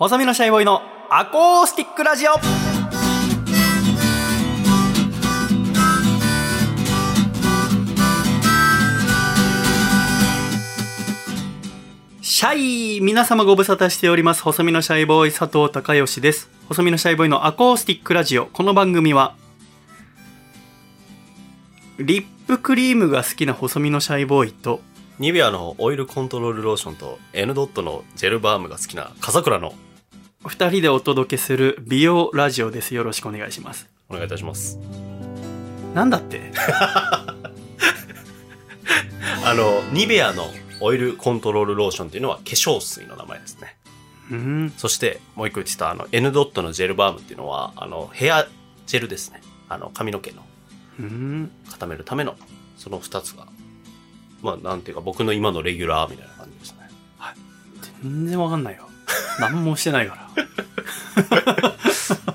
細身のシャイボーイのアコースティックラジオ。シャイ皆様ご無沙汰しております。細身のシャイボーイ佐藤孝義です。細身のシャイボーイのアコースティックラジオ。この番組はリップクリームが好きな細身のシャイボーイとニベアのオイルコントロールローションと N ドットのジェルバームが好きな笠倉の二人でお届けする美容ラジオですよろしくお願いしますお願いいたします。なんだって？あの、ニベアのオイルコントロールローションっていうのは化粧水の名前ですね。うんそしてもう一個言ってたあの N ドットのジェルバームっていうのはあのヘアジェルですね。あの髪の毛のうん固めるためのその二つが、まあなんていうか僕の今のレギュラーみたいな感じですね。全然わかんないよ何もしてないから。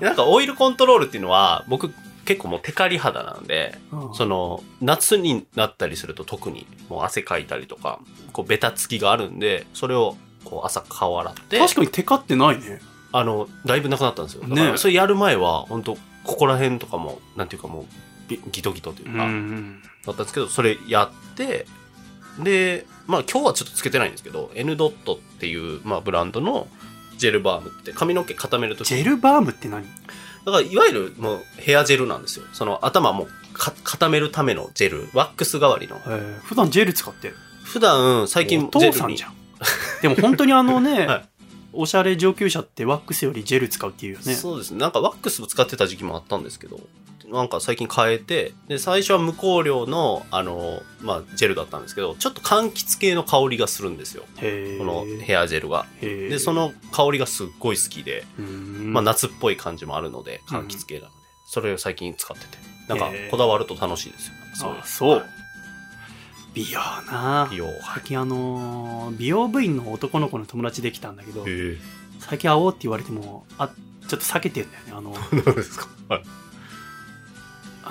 なんかオイルコントロールっていうのは僕結構もうテカリ肌なんで、うん。その夏になったりすると特にもう汗かいたりとかこうベタつきがあるんでそれをこう朝顔洗って。確かにテカってないね。あのだいぶなくなったんですよ。ねらそれやる前は本当ここら辺とかもなんていうかもうビギトギトといううか、ん。だったんですけどそれやってでまあ今日はちょっとつけてないんですけど N ドットっていう、まあ、ブランドのジェルバームって髪の毛固めるときジェルバームって何？だからいわゆるもうヘアジェルなんですよ。その頭もか固めるためのジェル。ワックス代わりの。えー普段ジェル使ってる？普段最近お父ジェルにさんじゃん でも本当にあのね、はいおしゃれ上級者ってワックスよりジェル使うっていうよねそうですね。なんかワックスを使ってた時期もあったんですけど、なんか最近変えて、で、最初は無香料の、あの、まあ、ジェルだったんですけど、ちょっと柑橘系の香りがするんですよ。このヘアジェルが。で、その香りがすっごい好きで、うんまあ、夏っぽい感じもあるので、柑橘系なので、それを最近使ってて。なんかこだわると楽しいですよ。そうそうはい美容な美容。最近あのー美容部員の男の子の友達できたんだけど。最近会おうって言われてもあちょっと避けてんだよねあの何ですか？はい。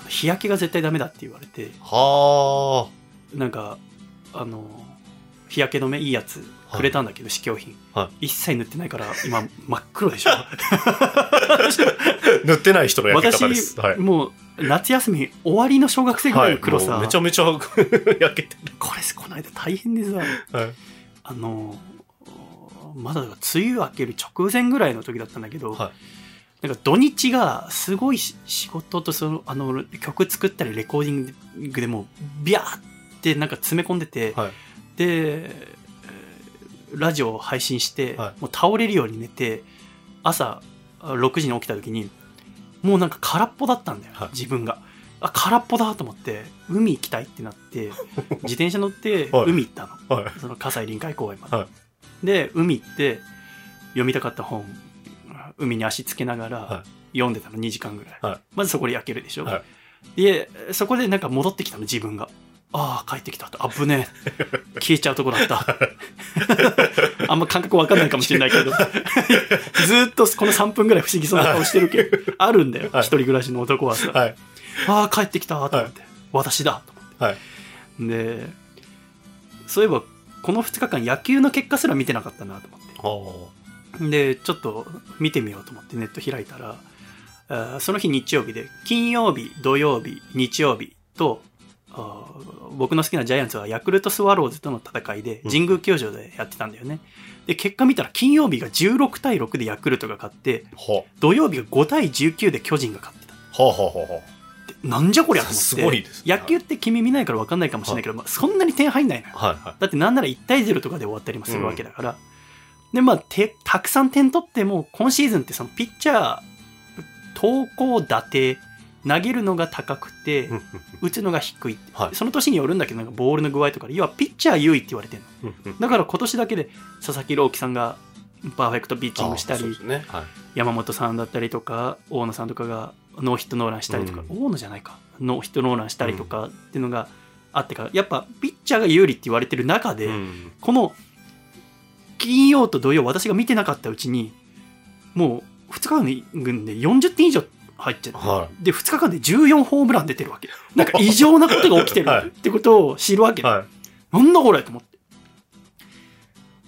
あの日焼けが絶対ダメだって言われてはなんかあの日焼け止めいいやつくれたんだけど、試供品、は一切塗ってないから今真っ黒でしょあ。塗ってない人の焼き方です。私、はい。もう夏休み終わりの小学生ぐらいの黒さ、はいめちゃめちゃ焼けてこれこの間大変でさる。はい。あのまだ梅雨明ける直前ぐらいの時だったんだけど、はいなんか土日がすごいし仕事とそのあの曲作ったりレコーディングでもうビャーってなんか詰め込んでて、はい。でえーラジオを配信して、はい。もう倒れるように寝て朝あ6時に起きた時にもうなんか空っぽだったんだよ、はい。自分が。あ空っぽだと思って海行きたいってなって 自転車乗ってはい。海行ったの、はい。その葛西臨海公園まで、はい。で海行って読みたかった本海に足つけながらは読んでたの2時間ぐらい、はい。まずそこで焼けるでしょ、はでそこでなんか戻ってきたの自分が。ああ帰ってきたと。あぶねえ。消えちゃうとこだった。あんま感覚わかんないかもしれないけど。ずーっとこの3分ぐらい不思議そうな顔してるけどあるんだよ、はい。一人暮らしの男はさ、はい。ああ帰ってきたと思って、私だ。と思って。はい。でそういえばこの2日間野球の結果すら見てなかったなと思って。はでちょっと見てみようと思ってネット開いたらあーその日日曜日で金曜日土曜日日曜日とあー僕の好きなジャイアンツはヤクルトスワローズとの戦いでうん神宮球場でやってたんだよね、で結果見たら金曜日が16対6でヤクルトが勝ってあ。は土曜日が5対19で巨人が勝ってたあ。はあ。はあ。はでなんじゃこりゃと思って すごいですね野球って君見ないから分かんないかもしれないけど、まあ、そんなに点入んないのよあ。はい。はい。だってなんなら1対0とかで終わったりもするわけだから、でまあてたくさん点取っても今シーズンってそのピッチャー投稿打て投げるのが高くてうん打つのが低いはい。その年によるんだけどなんかボールの具合とかで要はピッチャー優位って言われてるの。だから今年だけで佐々木朗希さんがパーフェクトピッチングしたりね。はい。山本さんだったりとか大野さんとかがノーヒットノーランしたりとか、う大野じゃないか。ノーヒットノーランしたりとかっていうのがあってからやっぱピッチャーが有利って言われてる中で、うん。この金曜と土曜私が見てなかったうちにもう2日間で40点以上入っちゃって、はで2日間で14ホームラン出てるわけなんか異常なことが起きてる はいってことを知るわけ、い。はい。なんだこれと思って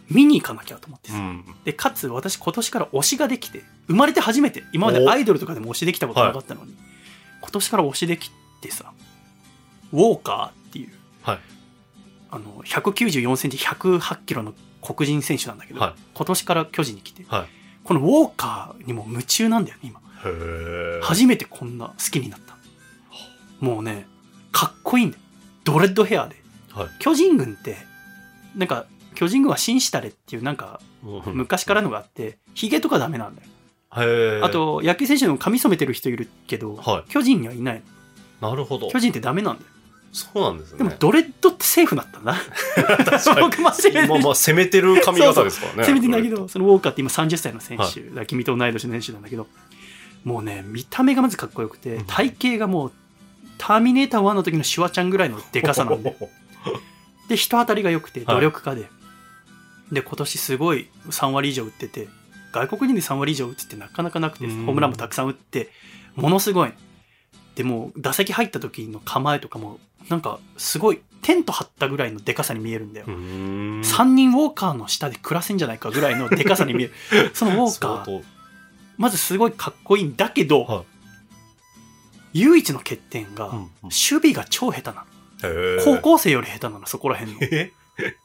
見に行かなきゃと思ってさ、うん。でかつ私今年から推しができて生まれて初めて今までおアイドルとかでも推しできたことなかったのに、今年から推しできてさウォーカーっていうはい。あの194センチ108キロの黒人選手なんだけど、はい。今年から巨人に来てはい。このウォーカーにも夢中なんだよね今。初めてこんな好きになった。もうねかっこいいんだよ。ドレッドヘアで。はい。巨人軍ってなんか巨人軍は紳士たれっていうなんかうん。昔からのがあってヒゲとかダメなんだよ。あ、と野球選手でも髪染めてる人いるけど、はい。巨人にはいないなるほど。の。巨人ってダメなんだよそうなんですね。でもドレッドってセーフだったんだ確かに。僕間違えてまあまあ、攻めてる髪型ですからね。攻めてんだけどそのウォーカーって今30歳の選手、はい。君と同い年の選手なんだけどもうね見た目がまずかっこよくてうん。体型がもうターミネーター1の時のシュワちゃんぐらいのでかさなんで。で人当たりが良くて努力家で、で今年すごい3割以上打ってて外国人で3割以上打つってなかなかなくてホうん。ームランもたくさん打ってものすごい。でもう打席入った時の構えとかもなんかすごいテント張ったぐらいのでかさに見えるんだよ、うーん。3人ウォーカーの下で暮らせんじゃないかぐらいのでかさに見える。そのウォーカーまずすごいかっこいいんだけど、はい。唯一の欠点が、うんうん。守備が超下手な高校生より下手なのそこら辺の。え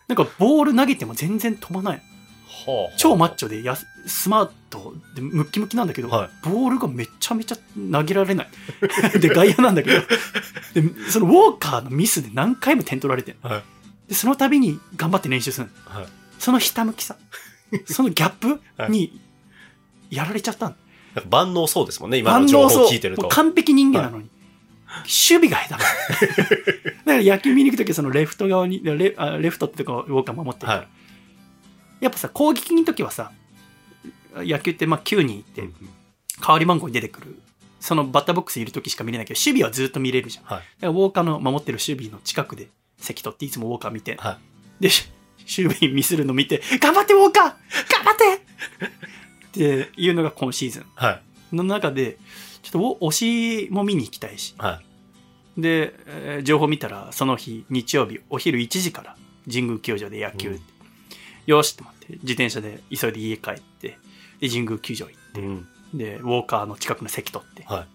なんかボール投げても全然飛ばない超マッチョでやすスマートでムッキムキなんだけど、はい。ボールがめちゃめちゃ投げられない。で外野なんだけど。でそのウォーカーのミスで何回も点取られてるはい。でその度に頑張って練習するの。はい。そのひたむきさ。そのギャップにやられちゃった万能そうですもんね、今万の情報聞いてると。完璧人間なのに、守備が下手なの。だから野球見に行く時はそのレフト側にレあレフトってとこウォーカー守ってるはいやっぱさ攻撃の時はさ野球ってまあ9人いて、うん代わり番号に出てくる。そのバッターボックスにいる時しか見れないけど守備はずっと見れるじゃん。だかはい。らウォーカーの守ってる守備の近くで席取っていつもウォーカー見て、はでし守備ミスるの見て頑張ってウォーカー!頑張って!っていうのが今シーズン。はい。の中でちょっとお推しも見に行きたいし。はい。で、えー情報見たらその日日曜日お昼1時から神宮球場で野球って、よしって思って自転車で急いで家帰ってで神宮球場行ってうん。でウォーカーの近くの席取っては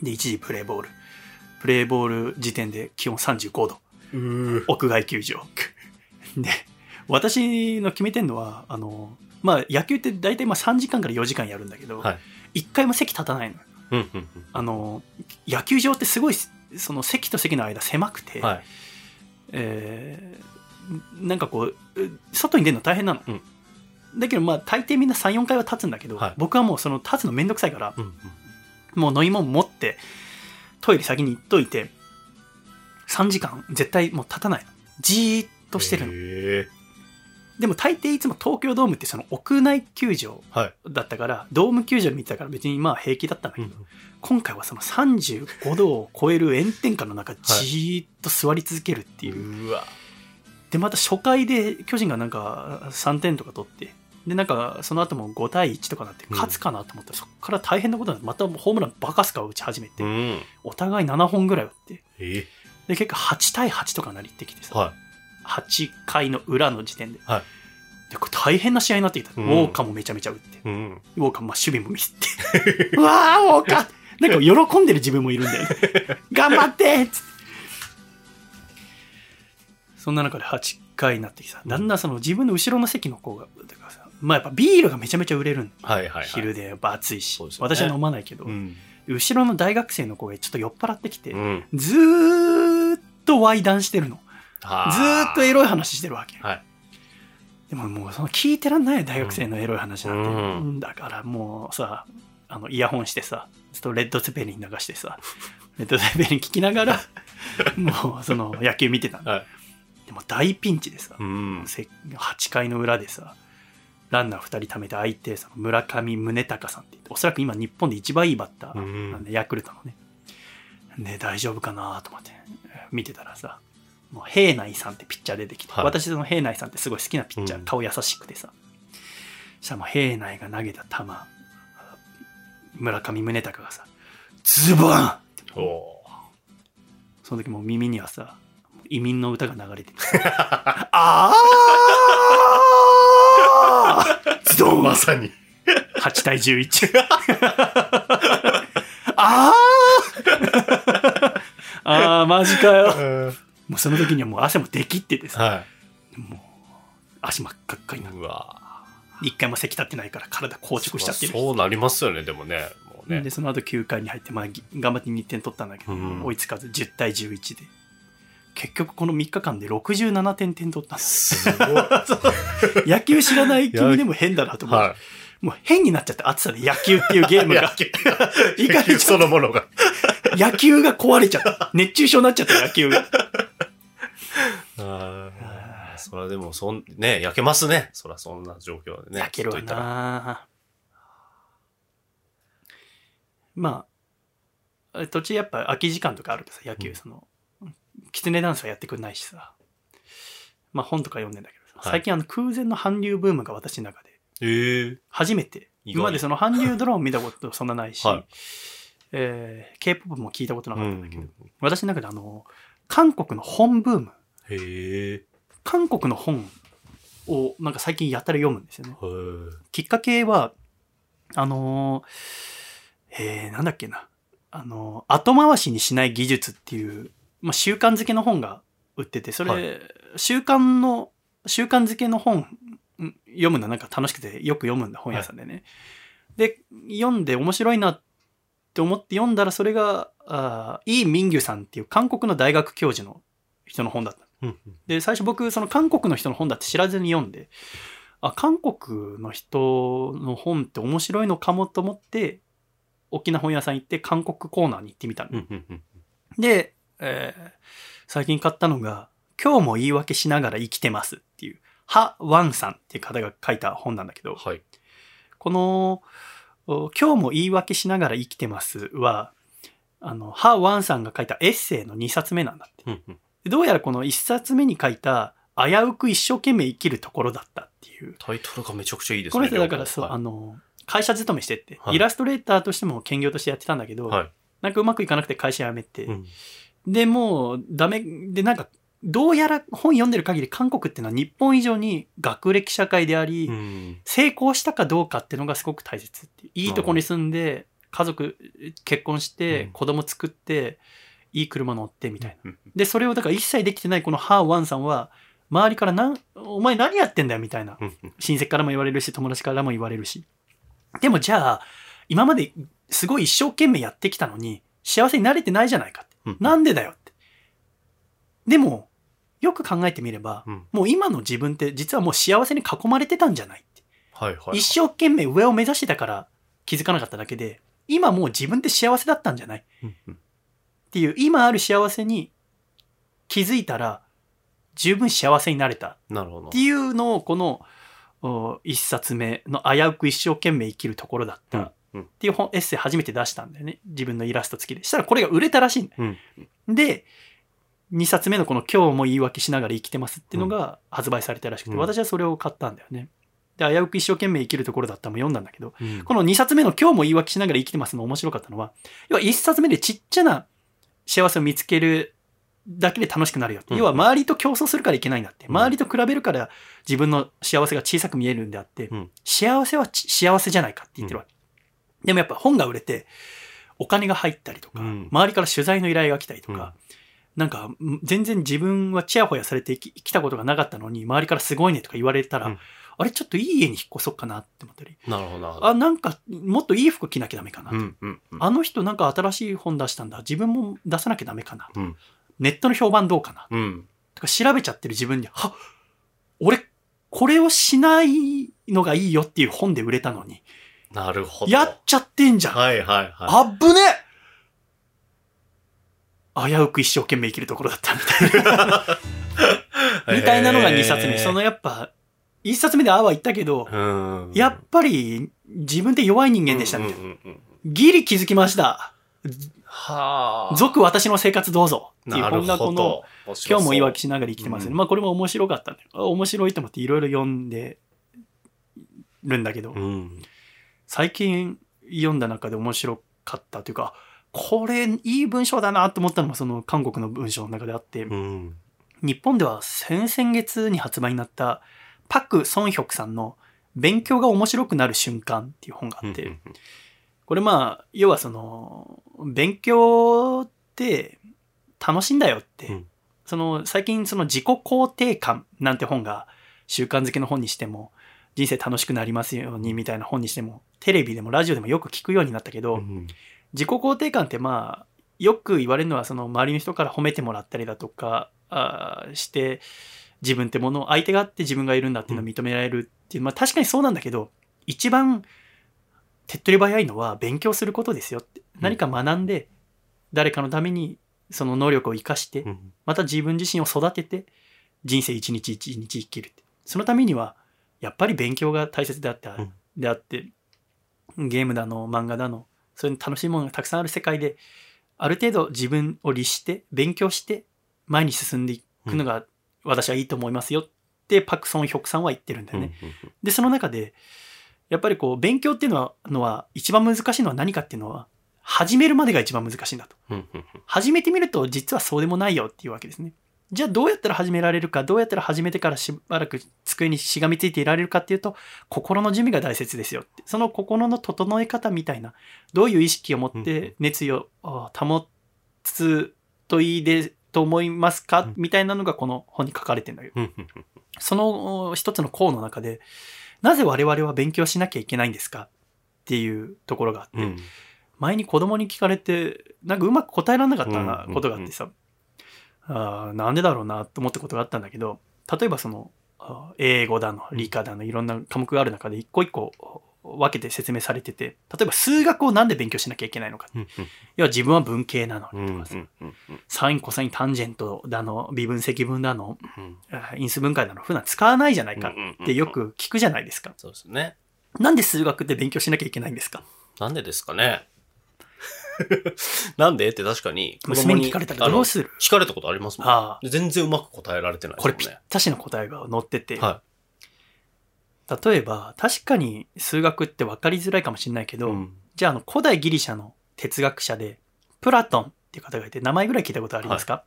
い。で一時プレーボールプレーボール時点で気温35度うー屋外球場 で私の決めてんのはあのまあ野球って大体まあ3時間から4時間やるんだけど、はい。1回も席立たないのようんうんあの野球場ってすごいその席と席の間狭くて、うん。はい。えーなんかこうう外に出るの大変なの、うん。だけどまあ大抵みんな34回は立つんだけど、はい。僕はもうその立つのめんどくさいからうんうん。もう飲み物持ってトイレ先に行っといて3時間絶対もう立たないの。じーっとしてるの。へでも大抵いつも東京ドームってその屋内球場。だったからドーム球場で見てたから別にまあ平気だったんだけど、うん今回はその35度を超える炎天下の中じーっと座り続けるっていう、うわ。でまた初回で巨人がなんか3点とか取ってでなんかその後も5対1とかなってうん。勝つかなと思ったら、そこから大変なことになってまたホームランバカスカ打ち始めて、うん。お互い7本ぐらい打ってえで結果8対8とかなりってきてさ、は8回の裏の時点で,、はい。でこれ大変な試合になってきた、うん。ウォーカーもめちゃめちゃ打ってい。うん。ウォーカーまあ守備もミスって うわーウォーカー。なんか喜んでる自分もいるんだよね。頑張ってっつってそんな中で8回になってきた。だんだんその自分の後ろの席の子がだからさまあやっぱビールがめちゃめちゃ売れるんはいはいはい。昼でやっぱ暑いし、ね。私は飲まないけど、うん。後ろの大学生の子がちょっと酔っ払ってきて、うん。ずーっとワイ談してるの。はずーっとエロい話してるわけ。はい。でももうその聞いてらんないよ大学生のエロい話なんて、うん。だからもうさあのイヤホンしてさずっとレッド・ゼペリン流してさレッド・ゼペリン聞きながら もうその野球見てたの。はい。でも大ピンチでさ、うん。せ8回の裏でさランナー2人貯めて相手その村上宗隆さんって言っておそらく今日本で一番いいバッターなんで、ヤクルトのね。で大丈夫かなと思って見てたらさもう平内さんってピッチャー出てきて、はい。私その平内さんってすごい好きなピッチャー、うん。顔優しくてさ。そしたらもう平内が投げた球村上宗隆がさズボンその時もう耳にはさ移民の歌が流れてる あドンまさに。8対11。あー あー、マジかよ。もうその時にはもう汗もできってですね、はもう足真っ赤っかになっい。うわて、一回も咳立ってないから体硬直しちゃってる。そうなりますよね、でもね。もうねで、。その後9回に入って、まあ、ぎ頑張って2点取ったんだけど、うん追いつかず10対11で。結局この3日間で67点点取ったんです。す野球知らない君でも変だなと思う。もう変になっちゃって暑さで野球っていうゲーい。ムが、いか野球れちゃそのものが。野球が壊れちゃった。熱中症になっちゃった野球が。ああ。それはでも、そん、ね、焼けますね。そらそんな状況でね。焼けるわなまあ、途中やっぱ空き時間とかあるとさ、野球、うんその、キツネダンスはやってくんないしさ。まあ本とか読んでんだけどさ、はい最近あの空前の韓流ブームが私の中で、ええ。初めて、意外今までその韓流ドラマ見たことそんなないし、はいえー K-POP も聞いたことなうかったんだけど、ん。私の中であの、韓国の本ブーム、へえ。韓国の本をなんか最近やったら読むんですよね。きっかけは、あのーえー、なんだっけな。あのー後回しにしない技術っていう、まあ、習慣づけの本が売ってて、それ、はい習慣の、習慣づけの本ん読むのなんか楽しくてよく読むんだ、本屋さんでね。で、読んで面白いなって思って読んだら、それが、あーイ・ミンギュさんっていう韓国の大学教授の人の本だった。うんで、最初僕、その韓国の人の本だって知らずに読んで、あ、韓国の人の本って面白いのかもと思って、大きな本屋さん行って韓国コーナーに行ってみたの。で、えー最近買ったのが、今日も言い訳しながら生きてますっていう、ハ・ワンさんっていう方が書いた本なんだけど、はい。この、お今日も言い訳しながら生きてますは、あの、ハ・ワンさんが書いたエッセイの2冊目なんだって。うんうん。でどうやらこの1冊目に書いた、危うく一生懸命生きるところだったっていう。タイトルがめちゃくちゃいいですね。この人だからそう、はいあの、会社勤めしてって、はいイラストレーターとしても兼業としてやってたんだけど、はい。なんかうまくいかなくて会社辞めて、うんで、もうダメ、で、なんか、どうやら本読んでる限り韓国っていうのは日本以上に学歴社会であり、うん。成功したかどうかっていうのがすごく大切っていういいとこに住んで、家族、結婚してうん、子供作って、いい車乗ってみたいな。うんで、それをだから一切できてないこのハーワンさんは、周りからなん、お前何やってんだよみたいな。うんうん親戚からも言われるし、友達からも言われるし。でもじゃあ、今まですごい一生懸命やってきたのに、幸せになれてないじゃないかって。うんなんでだよって。でも、よく考えてみれば、うんもう今の自分って実はもう幸せに囲まれてたんじゃないって。はいはい。一生懸命上を目指してたから気づかなかっただけで、今もう自分って幸せだったんじゃないっうんうんていう、今ある幸せに気づいたら、十分幸せになれたなるほどって。いうのをこのお一冊目の危うく一生懸命生きるところだったっうん。ていう本エッセイ初めて出したんだよね。自分のイラスト付きで。したらこれが売れたらしいんだよ。うん。で2冊目のこの「今日も言い訳しながら生きてます」っていうのが発売されたらしくて、うん。私はそれを買ったんだよね。で危うく一生懸命生きるところだったのも読んだんだけどうん。この2冊目の「今日も言い訳しながら生きてます」の面白かったのは要は1冊目でちっちゃな幸せを見つけるだけで楽しくなるようん。要は周りと競争するからいけないんだって。うん。周りと比べるから自分の幸せが小さく見えるんであって、うん。幸せはち幸せじゃないかって言ってるわけ、でもやっぱ本が売れてお金が入ったりとか、うん。周りから取材の依頼が来たりとか、うん。なんかん全然自分はちやほやされてき来たことがなかったのに周りからすごいねとか言われたら、うん。あれちょっといい家に引っ越そうかなって思ったり。なるほど。あなんかもっといい服着なきゃダメかな、うんうんうん。あの人なんか新しい本出したんだ。自分も出さなきゃダメかな、うん。ネットの評判どうかな。うん。とか調べちゃってる自分には俺これをしないのがいいよっていう本で売れたのになるほど。やっちゃってんじゃん、はいはいはあっぶね危うく一生懸命生きるところだったみたいな。い。みたいなのが2冊目。そのやっぱ、1冊目でああは言ったけど、うん。やっぱり自分って弱い人間でしたみたいな。うんうんうんうんギリ気づきました。はあ。続私の生活どうぞ。っていう本がこの。今日も言い訳ししながら生きてますね。うんまあこれも面白かったんだよ。あ面白いと思っていろいろ読んでるんだけど、うん。最近読んだ中で面白かったというか、これいい文章だなと思ったのもその韓国の文章の中であって、うん。日本では先々月に発売になったパク・ソンヒョクさんの勉強が面白くなる瞬間っていう本があって、うんこれまあ、要はその、勉強って楽しいんだよって、うんその最近その自己肯定感なんて本が習慣づけの本にしても、人生楽しくなりますようにみたいな本にしても、テレビでもラジオでもよく聞くようになったけど、うん自己肯定感ってまあよく言われるのはその周りの人から褒めてもらったりだとかあーして自分ってものを相手があって自分がいるんだっていうのを認められるっていう、まあ確かにそうなんだけど一番手っ取り早いのは勉強することですよって。何か学んで誰かのためにその能力を生かしてうん。また自分自身を育てて人生一日一日生きるって。そのためにはやっぱり勉強が大切であって,、うんであってゲームだの漫画だのそういう楽しいものがたくさんある世界である程度自分を律して勉強して前に進んでいくのが私はいいと思いますよってパク・ソンヒョクさんは言ってるんだよね。でその中でやっぱりこう勉強っていうのはのは一番難しいのは何かっていうのは始めるまでが一番難しいんだと。始めてみると実はそうでもないよっていうわけですね。じゃあどうやったら始められるか、どうやったら始めてからしばらく机にしがみついていられるかっていうと、心の準備が大切ですよって。その心の整え方みたいな、どういう意識を持って熱意をあ保つといいでと思いますかうん。みたいなのがこの本に書かれてるんだよ。うんうんうんそのお一つの項の中で、なぜ我々は勉強しなきゃいけないんですか？っていうところがあって、うん。前に子供に聞かれてなんかうまく答えられなかったうんなことがあってさ、あーなんでだろうなと思ったことがあったんだけど例えばその英語だの理科だのいろんな科目がある中で一個一個分けて説明されてて例えば数学をなんで勉強しなきゃいけないのかうん要は自分は文系なのにとかさ、うんうんサインコサインタンジェントだの微分積分だの因数分解だの普段使わないじゃないかってよく聞くじゃないですか。そうですね。なんで数学って勉強しなきゃいけないんですか？なんでですかね なんで？って確かに。子供娘に聞かれたらどうする？聞かれたことありますもん。あ全然うまく答えられてないですこれぴっ。たしの答えが載ってて、は例えば確かに数学って分かりづらいかもしれないけい。ど、うん。じゃああの古代ギリシャの哲学者でプラトンっていう方がいて名前ぐらい聞いたことありますか、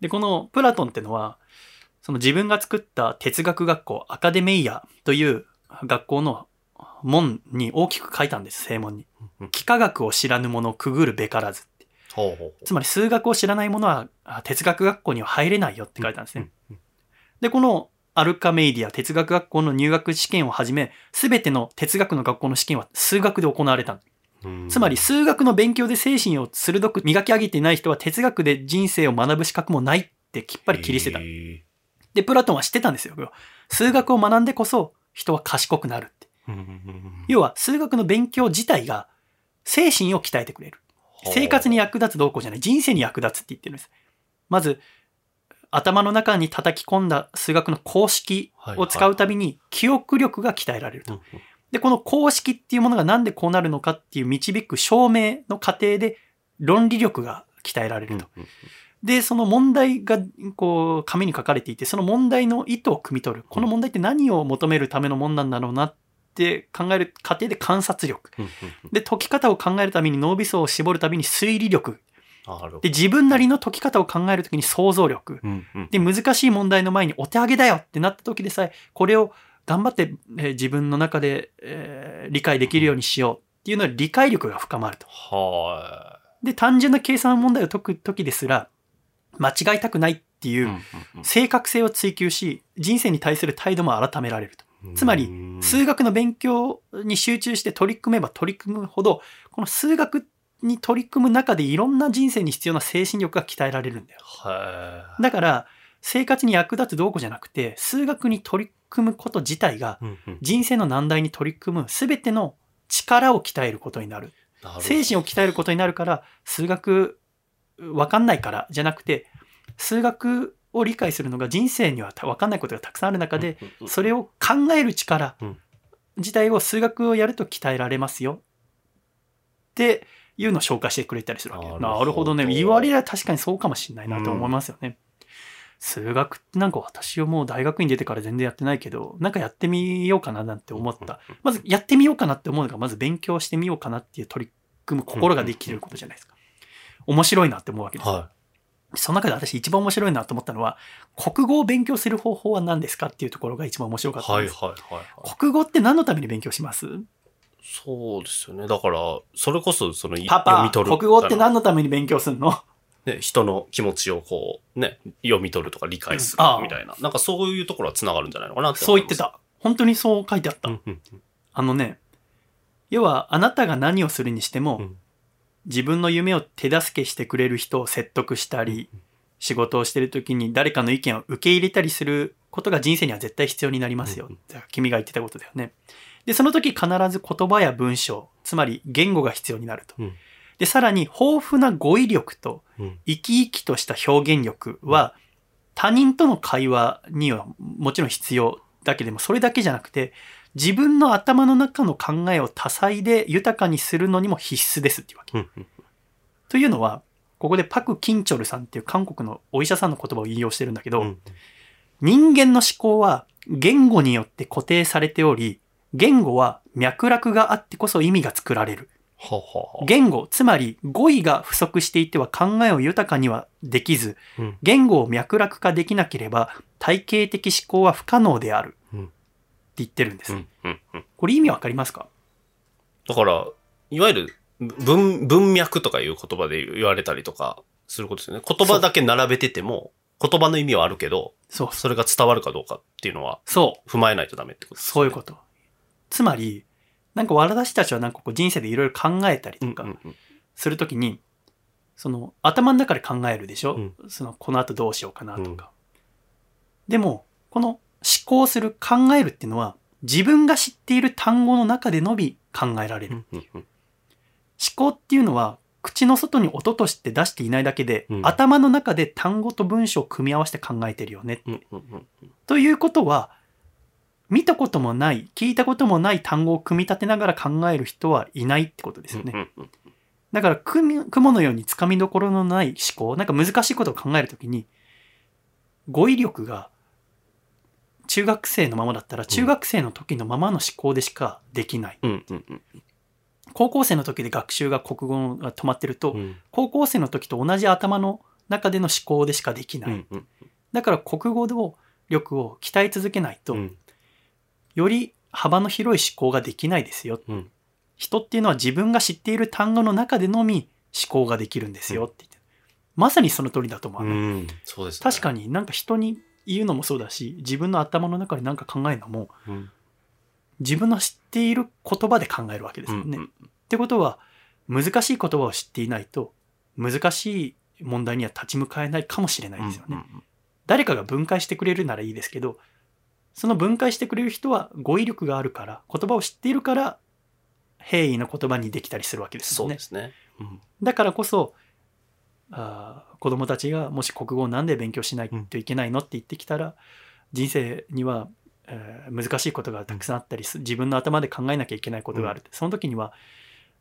でこのプラトンってのはその自分が作った哲学学校アカデメイアという学校の門に大きく書いたんです正門に。うん幾何学を知らぬ者くぐるべからずって。ほうほうつまり数学を知らない者はあ哲学学校には入れないよって書いたんですね、うんで、このアルカメイディア哲学学校の入学試験をはじめ、すべての哲学の学校の試験は数学で行われた。うん。つまり数学の勉強で精神を鋭く磨き上げていない人は哲学で人生を学ぶ資格もないってきっぱり切り捨てた。で、プラトンは知ってたんですよ。数学を学んでこそ人は賢くなる要は数学の勉強自体が精神を鍛えてくれる。生活に役立つどうこうじゃない。人生に役立つって言ってるんです。まず、頭の中に叩き込んだ数学の公式を使うたびに記憶力が鍛えられると。で、この公式っていうものがなんでこうなるのかっていう導く証明の過程で論理力が鍛えられると。うんで、その問題がこう紙に書かれていて、その問題の意図を汲み取る。この問題って何を求めるためのもんなんだろうなって考える過程で観察力。で、解き方を考えるために脳みそを絞るために推理力。で、自分なりの解き方を考えるときに想像力。で、難しい問題の前にお手上げだよってなった時でさえ、これを頑張って、えー自分の中で、えー理解できるようにしようっていうのは理解力が深まると。はで、単純な計算問題を解く時ですら、間違いたくないってい。いううん正確性を追求し、人生に対する態度も改められると。うんつまりうん数学の勉強に集中して取り組めば取り組むほど、この数学に取り組む中でいろんな人生に必要な精神力が鍛えられるんだよ。はい。だから、生活に役立つどうこうじゃなくて、数学に取り組むこと自体が、人生の難題に取り組む全ての力を鍛えることになる。なる精神を鍛えることになるから、数学わかんないからじゃなくて、数学を理解するのが人生にはわかんないことがたくさんある中で、それを考える力うん自体を数学をやると鍛えられますよ。っていうのを紹介してくれたりするわけ。ななるほどね。言われりゃ確かにそうかもしれないなと思いますよね。数学ってなんか私はもう大学に出てから全然やってないけど、なんかやってみようかななんて思った。まずやってみようかなって思うのが、まず勉強してみようかなっていう取り組む心ができることじゃないですか。面白いなって思うわけです。はその中で私一番面白いなと思ったのは、国語を勉強する方法は何ですかっていうところが一番面白かったんです。はいはいはいはい。国語って何のために勉強します？そうですよね。だから、それこそ、その、パパ、読み取る。国語って何のために勉強するの？ね、人の気持ちをこう、ね、読み取るとか理解するみたいな。なんかそういうところは繋がるんじゃないのかなってそう言って。た。本当にそう書いてあった。うんうんうんあのね、要はあなたが何をするにしても、うん自分の夢を手助けしてくれる人を説得したり、仕事をしてる時に誰かの意見を受け入れたりすることが人生には絶対必要になりますよ。君が言ってたことだよね。で、その時必ず言葉や文章、つまり言語が必要になると。うんで、さらに豊富な語彙力とうん生き生きとした表現力は他人との会話にはもちろん必要だけでもそれだけじゃなくて自分の頭の中の考えを多彩で豊かにするのにも必須ですっていうわけ。というのはここでパク・キンチョルさんっていう韓国のお医者さんの言葉を引用してるんだけど、うん人間の思考は言語によって固定されており言語は脈絡があってこそ意味が作られる。ははは。言語、つまり語彙が不足していては考えを豊かにはできず、うん言語を脈絡化できなければ体系的思考は不可能である。うんって言ってるんです。うんうんうんこれ意味わかりますか？だから、いわゆる文、文脈とかいう言葉で言われたりとかすることですよね。言葉だけ並べてても、言葉の意味はあるけど、そう。それが伝わるかどうかっていうのはそう。踏まえないとダメってことですそういうこと。つまり、なんか私たちはなんかこう人生でいろいろ考えたりとかうんうんうんするときに、その頭の中で考えるでしょ、うんそのこの後どうしようかなとか。でも、この思考する考えるっていうのは自分が知っている単語の中でのみ考えられる。思考っていうのは口の外に音として出していないだけで、うん頭の中で単語と文章を組み合わせて考えてるよね。うんうんうんということは見たこともない聞いたこともない単語を組み立てながら考える人はいないってことですよね。だから雲雲のようにつかみどころのない思考なんか難しいことを考えるときに語彙力が中学生のままだったら中学生の時のままの思考でしかできない。うんうんうん。高校生の時で学習が国語が止まってると、うん。高校生の時と同じ頭の中での思考でしかできない。うんうん。だから国語の力を鍛え続けないと、うん。より幅の広い思考ができないですよ。うん。人っていうのは自分が知っている単語の中でのみ思考ができるんですよって言って。まさにその通りだと思う、うん。そうですね。確かになんか人に言うのもそうだし、自分の頭の中で何か考えるのも、うん自分の知っている言葉で考えるわけですよね。うんうんってことは、難しい言葉を知っていないと、難しい問題には立ち向かえないかもしれないですよね。うん誰かが分解してくれるならいいですけど、その分解してくれる人は語彙力があるから、言葉を知っているから、平易な言葉にできたりするわけですよねそうで。すねうんだからこそ、あー子供たちがもし国語をなんで勉強しないといけないのって言ってきたら、人生には、えー難しいことがたくさんあったりす、自分の頭で考えなきゃいけないことがある。その時には、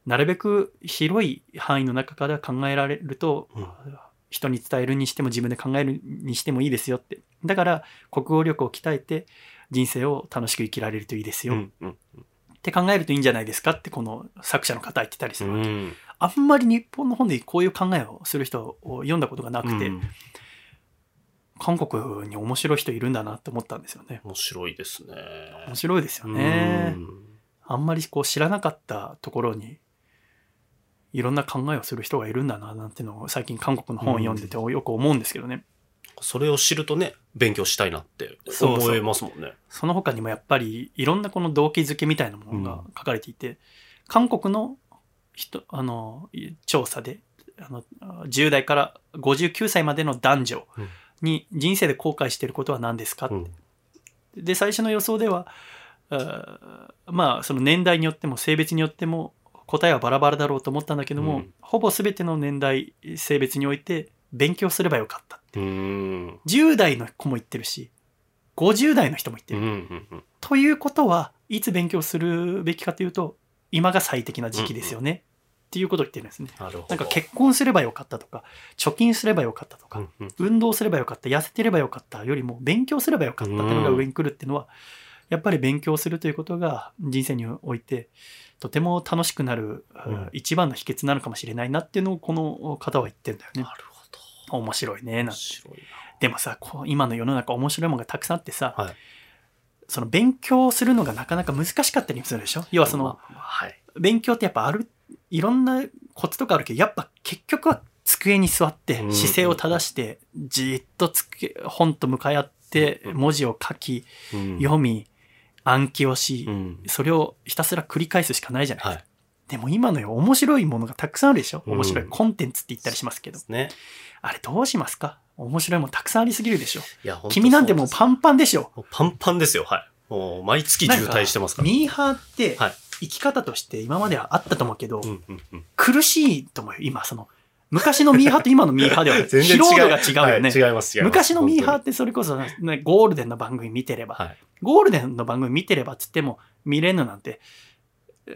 なるべく広い範囲の中から考えられると、うん。人に伝えるにしても自分で考えるにしてもいいですよって。だから国語力を鍛えて人生を楽しく生きられるといいですよ、っうんうん。て考えるといいんじゃないですかってこの作者の方は言ってたりすうるわけ。んあんまり日本の本でこういう考えをする人を読んだことがなくて、うん。韓国に面白い人いるんだなって思ったんですよね。面白いですね。面白いですよね。うん。あんまりこう知らなかったところにいろんな考えをする人がいるんだななんていうのを最近韓国の本を読んでてよく思うんですけどね。それを知るとね勉強したいなって思えますもんね。その他にもやっぱりいろんなこの動機づけみたいなものが書かれていて、韓国の人あの調査であの10代から59歳までの男女に人生で後悔していることは何ですか、うん。で最初の予想ではあーまあその年代によっても性別によっても答えはバラバラだろうと思ったんだけども、うん。ほぼ全ての年代性別において勉強すればよかったうん。10代の子も言ってるし50代の人も言ってる、うんうんうん。ということはいつ勉強するべきかというと今が最適な時期ですよね、っていうことを言ってるんですね。ななんか結婚すればよかったとか貯金すればよかったとか、うんうん。運動すればよかった痩せてればよかったよりも勉強すればよかったっていうのが上に来るっていうのは、やっぱり勉強するということが人生においてとても楽しくなる、うん。一番の秘訣なのかもしれないなっていうのをこの方は言ってるんだよね。なるほど。面白いね、なん面て。白いでもさ、こう今の世の中面白いものがたくさんあってさ、はい。その勉強するのがなかなか難しかったりするでしょ？要はその、まあまあはい。勉強ってやっぱある、いろんなコツとかあるけど、やっぱ結局は机に座ってうん姿勢を正して、じーっとつけ本と向かい合ってうん文字を書き、うん読み、暗記をしう、ん。それをひたすら繰り返すしかないじゃないですか。はい。でも今のよ、面白いものがたくさんあるでしょ？うん面白いコンテンツって言ったりしますけど。ね。あれどうしますか？面白いものたくさんありすぎるでしょい君なんてもうパンパンでしょパンパンですよ。はい。もう毎月渋滞してますから。ミーハーってはい生き方として今まではあったと思うけど、うんうんうん。苦しいと思うよ、今、その、昔のミーハーと 今のミーハーでは。疲労度が違うよね。はい違います。昔のミーハーっ本てそれこそ、ね、ゴールデンの番組見てれば、はい。ゴールデンの番組見てればっつっても見れんのなんて、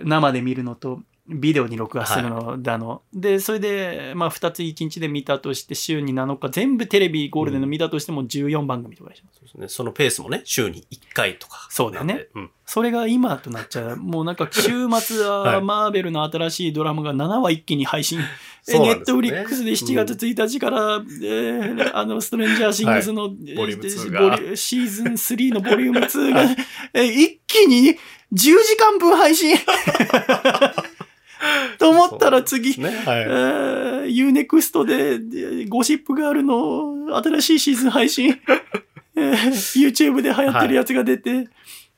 生で見るのと、ビデオに録画するのだの。で、それで、まあ、2つ1日で見たとして、週に7日、全部テレビゴールデンの見たとしても14番組とかでしょ。そうですね。そのペースもね、週に1回とか。そうだよね。うん。それが今となっちゃう。もうなんか週末は はいマーベルの新しいドラマが7話一気に配信。え そうネットフリックスで7月1日から、えーあの、ストレンジャーシングスの、えーボリューム2ボがリュシーズン3のボリューム2が、えー一気に10時間分配信 と思ったら次、ね。えはい。ー、Unext ででゴシップガールの新しいシーズン配信、えー YouTube で流行ってるやつが出て、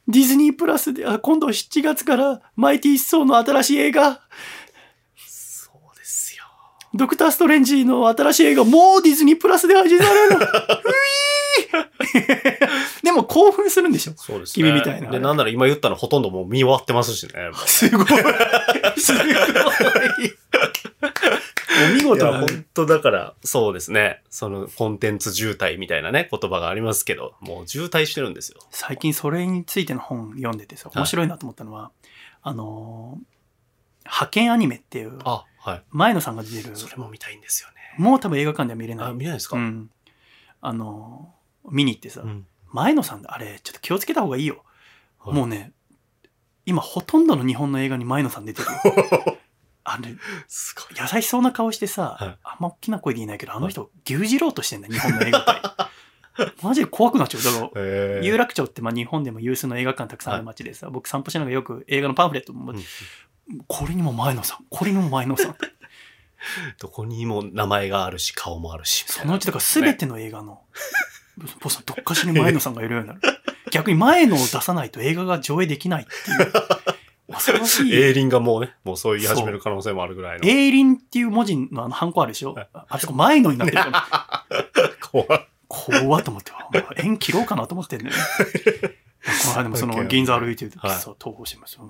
ディズニープラスで、あ今度7月からマイティー・ソーの新しい映画、そうですよ。ドクター・ストレンジの新しい映画、もうディズニープラスで配信されるの。でも興奮するんでしょ？そうですね。君みたいなで、なんなら今言ったのほとんどもう見終わってますしね。すごい。すごい。お見事だね。本当だから、そうですね。そのコンテンツ渋滞みたいなね、言葉がありますけど、もう渋滞してるんですよ。最近それについての本読んでてさ、面白いなと思ったのは、あのー派遣アニメっていう、あ、はい。前野さんが出てる、それも見たいんですよね。もう多分映画館では見れない。あ、見ないですか？うん。あのー見に行ってさ、うん前野さん、あれ、ちょっと気をつけた方がいいよ。はいもうね、今ほとんどの日本の映画に前野さん出てるよ。あれ、すごい。優しそうな顔してさ、はいあんま大きな声で言えないけど、あの人、牛耳ろうとしてんだよ、日本の映画界。マジで怖くなっちゃう。だから、え有楽町ってまあ日本でも有数の映画館たくさんある街でさ、僕散歩しながらよく映画のパンフレットも、うんこれにも前野さん、これにも前野さん。どこにも名前があるし、顔もあるし。そのうちだから全ての映画の、ボスどっかしに前野さんがいるようになる。逆に前野を出さないと映画が上映できないっていう。恐ろしい。エイリンがもうね、もうそう言い始める可能性もあるぐらいの。エイリンっていう文字のあのハンコあるでしょ？はいあそこ前野になってるから。怖い。怖っと思って、もう縁切ろうかなと思ってんね。この間もその銀座歩いてる時はいさ、東宝してますよ。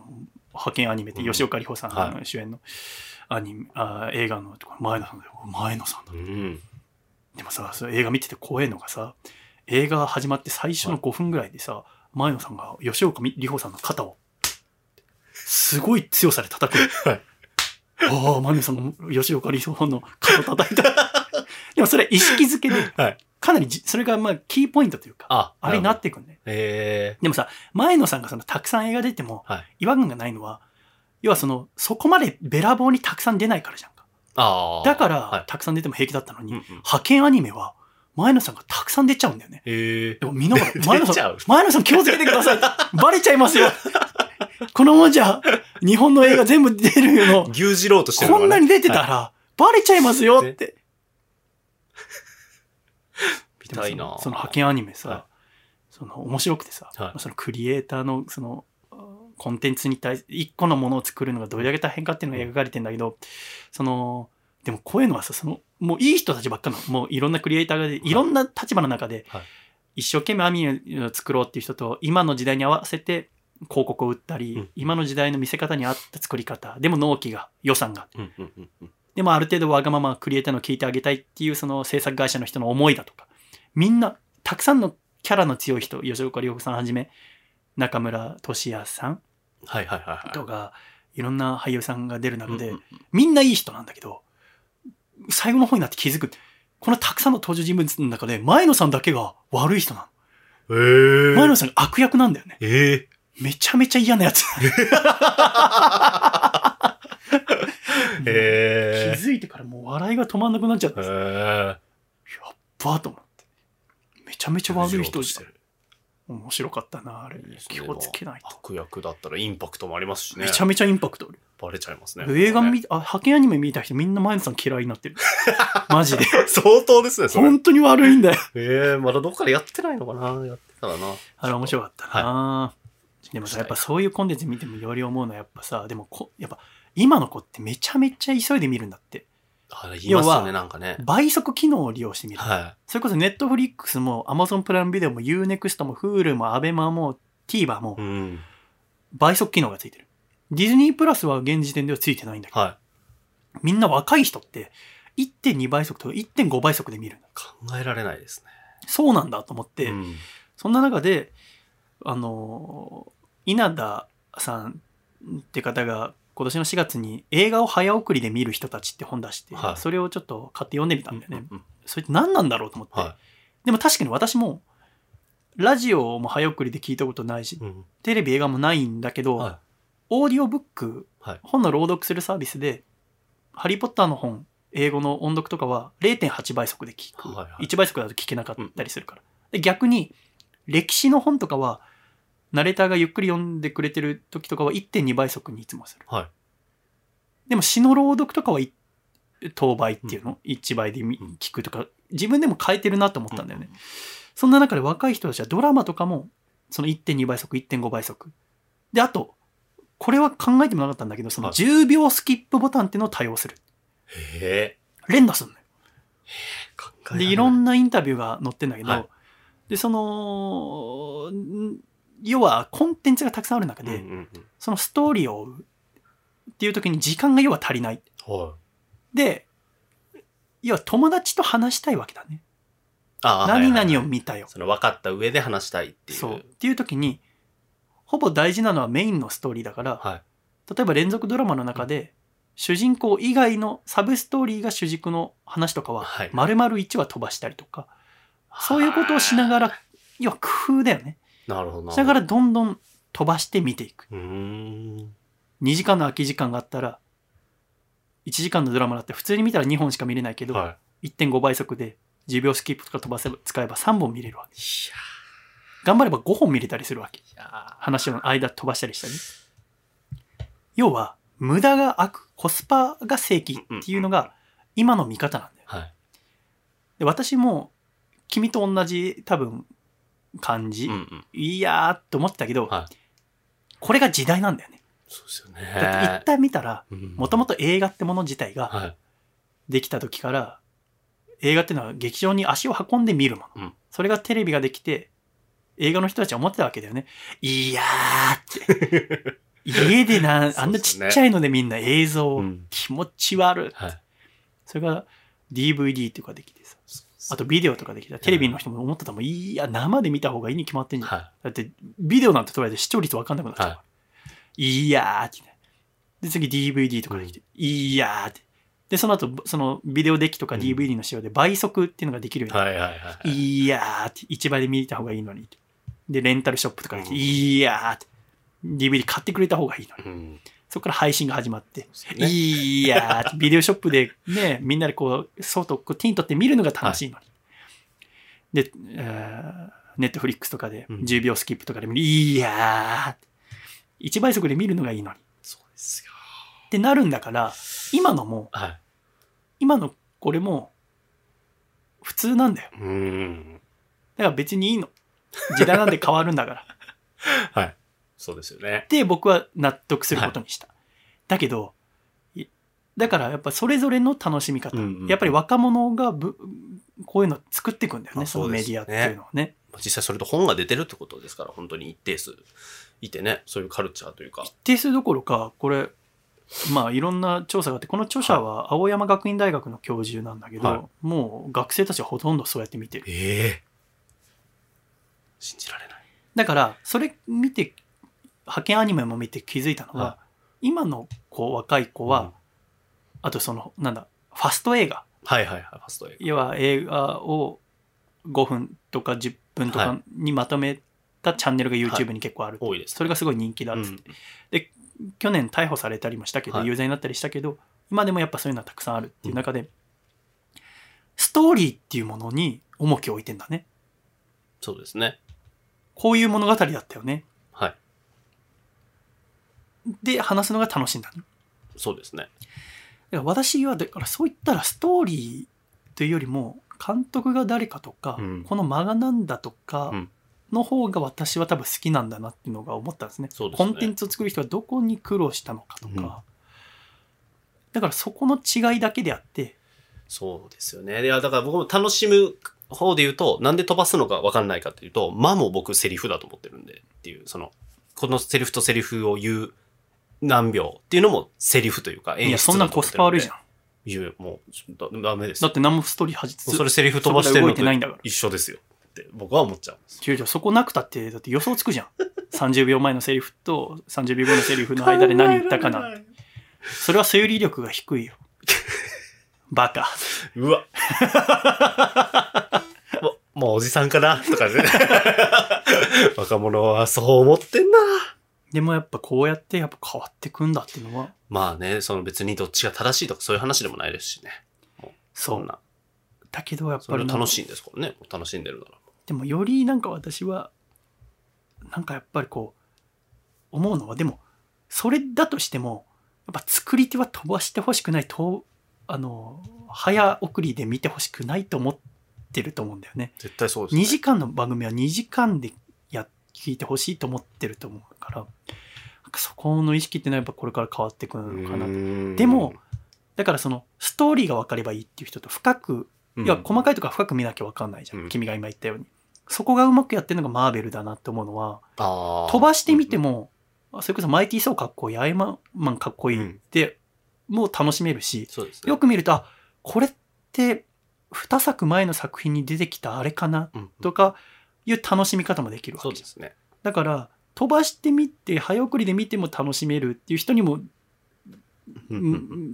派遣アニメって吉岡里帆さんは主演のアニメ、あ映画の前野さんだよ。前野さんだう。ん。でもさ、映画見てて怖えのがさ、映画始まって最初の5分ぐらいでさ、前野さんが吉岡里帆さんの肩を、すごい強さで叩くの。はいああ、前野さんが吉岡里帆の肩叩いた。でもそれ意識づけで、はいかなりじそれがまあキーポイントというか、あ、あれになっっていくんだよ。えでもさ、前野さんがそのたくさん映画出ても。違和感がないのは、要はその、そこまでべらぼうにたくさん出ないからじゃんか。だから、はいたくさん出ても平気だったのに、派遣アニメは、前野さんがたくさん出ちゃうんだよね。えでも見ながら、前野さん、前野さん気をつけてください。バレちゃいますよ。このままじゃ、日本の映画全部出るのー、、牛耳ろうとしてるねこんなに出てたはいら、バレちゃいますよって。見たいなそのその派遣アニメさ、はいその面白くてさ、はいそのクリエイターのそのコンテンツに対して一個のものを作るのがどれだけ大変かっていうのが描かれてんだけど、そのでもこういうのはさそのもういい人たちばっかなのもういろんなクリエイターがでい。ろんな立場の中で、はい。一生懸命アニメを作ろうっていう人と今の時代に合わせて広告を売ったり、うん。今の時代の見せ方に合った作り方でも納期が予算が。うんうんうんうん。でもある程度わがままクリエイターの聞いてあげたいっていうその制作会社の人の思いだとか、みんな、たくさんのキャラの強い人、吉岡里帆さんはじめ、中村俊也さんはいはいはいはい。とか、いろんな俳優さんが出る中で、うんうん。みんないい人なんだけど、最後の方になって気づく。このたくさんの登場人物の中で、前野さんだけが悪い人なえの。ー。前野さんが悪役なんだよね。えめちゃめちゃ嫌なやつ。ー。え気づいてからもう笑いが止まんなくなっちゃってー。えー。ばと思って。めちゃめちゃ悪い人じゃん。じる面白かったな、あれ。いいですね気をつけないと。悪役だったらインパクトもありますしねめちゃめちゃインパクトある。バレちゃいますね映画見、ねあ、派遣アニメ見た人みんな前野さん嫌いになってる。マジで。相当ですねそれ本当に悪いんだよ。ええまだどっかでやってないのかな？やってたらなあれ面白かったな、でもさ、やっぱそういうコンテンツ見てもより思うのはやっぱさ、でもこ、やっぱ今の子ってめちゃめちゃ急いで見るんだって。あ言いますよね要はなんかね倍速機能を利用してみる。はそれこそネットフリックスも Amazon プライムビデオも Unext も Hulu も ABEMA も TVer もいうん倍速機能がついてる。ディズニープラスは現時点ではついてないんだけど、はいみんな若い人って1.2倍速とか1.5倍速で見るんだ。考えられないですねそうなんだと思って、うんそんな中で、あのー稲田さんって方が今年の4月に映画を早送りで見る人たちって本出して、はいそれをちょっと買って読んでみたんだよね。うんうんそれって何なんだろうと思って。はでも確かに私も、ラジオも早送りで聞いたことないしい、うんテレビ映画もないんだけど、はオーディオブック、はい本の朗読するサービスで、ハリー・ポッターの本、英語の音読とかは0.8倍速で聞く。はいはい1倍速だと聞けなかったりするから。で逆に、歴史の本とかは、ナレーターがゆっくり読んでくれてる時とかは1.2倍速にいつもする。いはいでも詩の朗読とかはい当倍っていうの、1倍で聞くとか、自分でも変えてるなと思ったんだよね。そんな中で若い人たちはドラマとかも、その1.2倍速、1.5倍速。で、あと、これは考えてもなかったんだけど、そのはい10秒スキップボタンっていうのを対応する。へえ連打するのよ。で、ないろんなインタビューが載ってんだけど、はいで、その、ん要はコンテンツがたくさんある中で、うんうんうんそのストーリーを追うっていう時に時間が要は足りない。はいで、要は友達と話したいわけだね。ああ何はいはいはい々を見たよ。その分かった上で話したいっていうそう。っていう時に、ほぼ大事なのはメインのストーリーだから、はい例えば連続ドラマの中で、主人公以外のサブストーリーが主軸の話とかははい、丸々1話飛ばしたりとか、そういうことをしながら、要は工夫だよね。なるほどなしながらどんどん飛ばして見ていく。うーん2時間の空き時間があったら、1時間のドラマだって普通に見たら2本しか見れないけど、は1.5倍速で10秒スキップとか飛ばせば使えば3本見れるわけ。いい頑張れば5本見れたりするわけ。話の間飛ばしたりしたり。要は、無駄が悪、コスパが正規っていうのが今の見方なんだよ。はいで私も、君と同じ多分感じ、うんうんいやーって思ってたけど、はいこれが時代なんだよね。そうですよだって一旦見たら、ねもともと映画ってもの自体がはいできた時から、映画っていうのは劇場に足を運んで見るもの。うんそれがテレビができて、映画の人たちは思ってたわけだよね。いやーって。家でな、あんなちっちゃいのでみんな映像、うん気持ち悪い。はいそれが DVD とかできてさ。あとビデオとかできた。テレビの人も思ってたもん。いや、生で見た方がいいに決まってんじゃん。はだって、ビデオなんて捉えて視聴率わかんなくなっちゃうはい。やーって。ね。で、次 DVD とかできて、いやーって。で、その後、そのビデオデッキとかうん。DVD の仕様で倍速っていうのができるようになって。はいはいはいい。やーって、1倍で見た方がいいのに。で、レンタルショップとかで来て、うん。いやーって、DVD 買ってくれた方がいいのに。うんそこから配信が始まって、ねいや ビデオショップでね、みんなでこう、外、こう手に取って見るのが楽しいのに。で、ネットフリックスとかでうん10秒スキップとかで見る、いやーって、1倍速で見るのがいいのに。っそうですよてなるんだから、今のも、はい今のこれも、普通なんだよ。うーんだから別にいいの。時代なんで変わるんだから。はいそうですよね。で僕は納得することにした。だけど、いだからやっぱそれぞれの楽しみ方。うんうんやっぱり若者がぶこういうの作っていくんだよね、あそのメディアっていうのはね。実際それと本が出てるってことですから本当に一定数。いてね。そういうカルチャーというか。一定数どころか、これ、まあいろんな調査があって、この著者は青山学院大学の教授なんだけど、はもう学生たちはほとんどそうやって見てる。ええ。信じられない。だから、それ見て、派遣アニメも見て気づいたのは、は今の子、若い子は、うん。あとその、なんだ、ファスト映画。はいはいはいファスト映画。要は映画を5分とか10分とかにまとめたチャンネルが YouTube に結構ある、多いですそれがすごい人気だっつって、去年逮捕されたりもしたけど、はい。有罪になったりしたけど今でもやっぱそういうのはたくさんあるっていう中で、ストーリーっていうものに重きを置いてんだね。そうですね。こういう物語だったよね。はい。で、話すのが楽しいんだね。そうですね。だから私は、だからそう言ったらストーリーというよりも、監督が誰かとか、うんこの間がなんだとかうんの方が私は多分好きなんだなっていうのが思ったんですね。すねコンテンツを作る人はどこに苦労したのかとか。うんだからそこの違いだけであって、そうですよね。いや、だから僕も楽しむ方で言うと、なんで飛ばすのか分かんないかっていうと、間も僕セリフだと思ってるんでっていう、その、このセリフとセリフを言う何秒っていうのもセリフというか演出いや、そんなんコスパ悪いじゃん。ん。言う、もう、だダメですだ。って何もストーリーはじそれセリフ飛ばしてるのいてないんだからと一緒ですよって僕は思っちゃうんです。違う違うそこなくたって、だって予想つくじゃん。30秒前のセリフと30秒後のセリフの間で何言ったかな。それは推理力が低いよ。バカ。うわ。ももうおじさんかな？とかね。若者はそう思ってんな。でもやっぱこうやってやっぱ変わってくんだっていうのは、まあね、その別にどっちが正しいとかそういう話でもないですしね。そそんな。だけどやっぱり楽しいんですからね。楽しんでるなら。でもよりなんか私は、なんかやっぱりこう、思うのは、でも、それだとしても、やっぱ作り手は飛ばしてほしくない、とあの、早送りで見てほしくないと思ってると思うんだよね。絶対そうです、ね。2時間の番組は2時間でや聞いてほしいと思ってると思うから、そこの意識っていうのはやっぱこれから変わってくるのかなと。でも、だからそのストーリーが分かればいいっていう人と深くうん、いや、細かいとこは深く見なきゃ分かんないじゃん。うん君が今言ったように。そこがうまくやってるのがマーベルだなって思うのは、飛ばしてみて、も、それこそマイティー・ソーかっこいい、アイアンマンかっこいいって、もう楽しめるし、ね。よく見ると、あ、これって、2作前の作品に出てきたあれかなうん、とかいう楽しみ方もできるわけですね。だから、飛ばしてみて、早送りで見ても楽しめるっていう人にも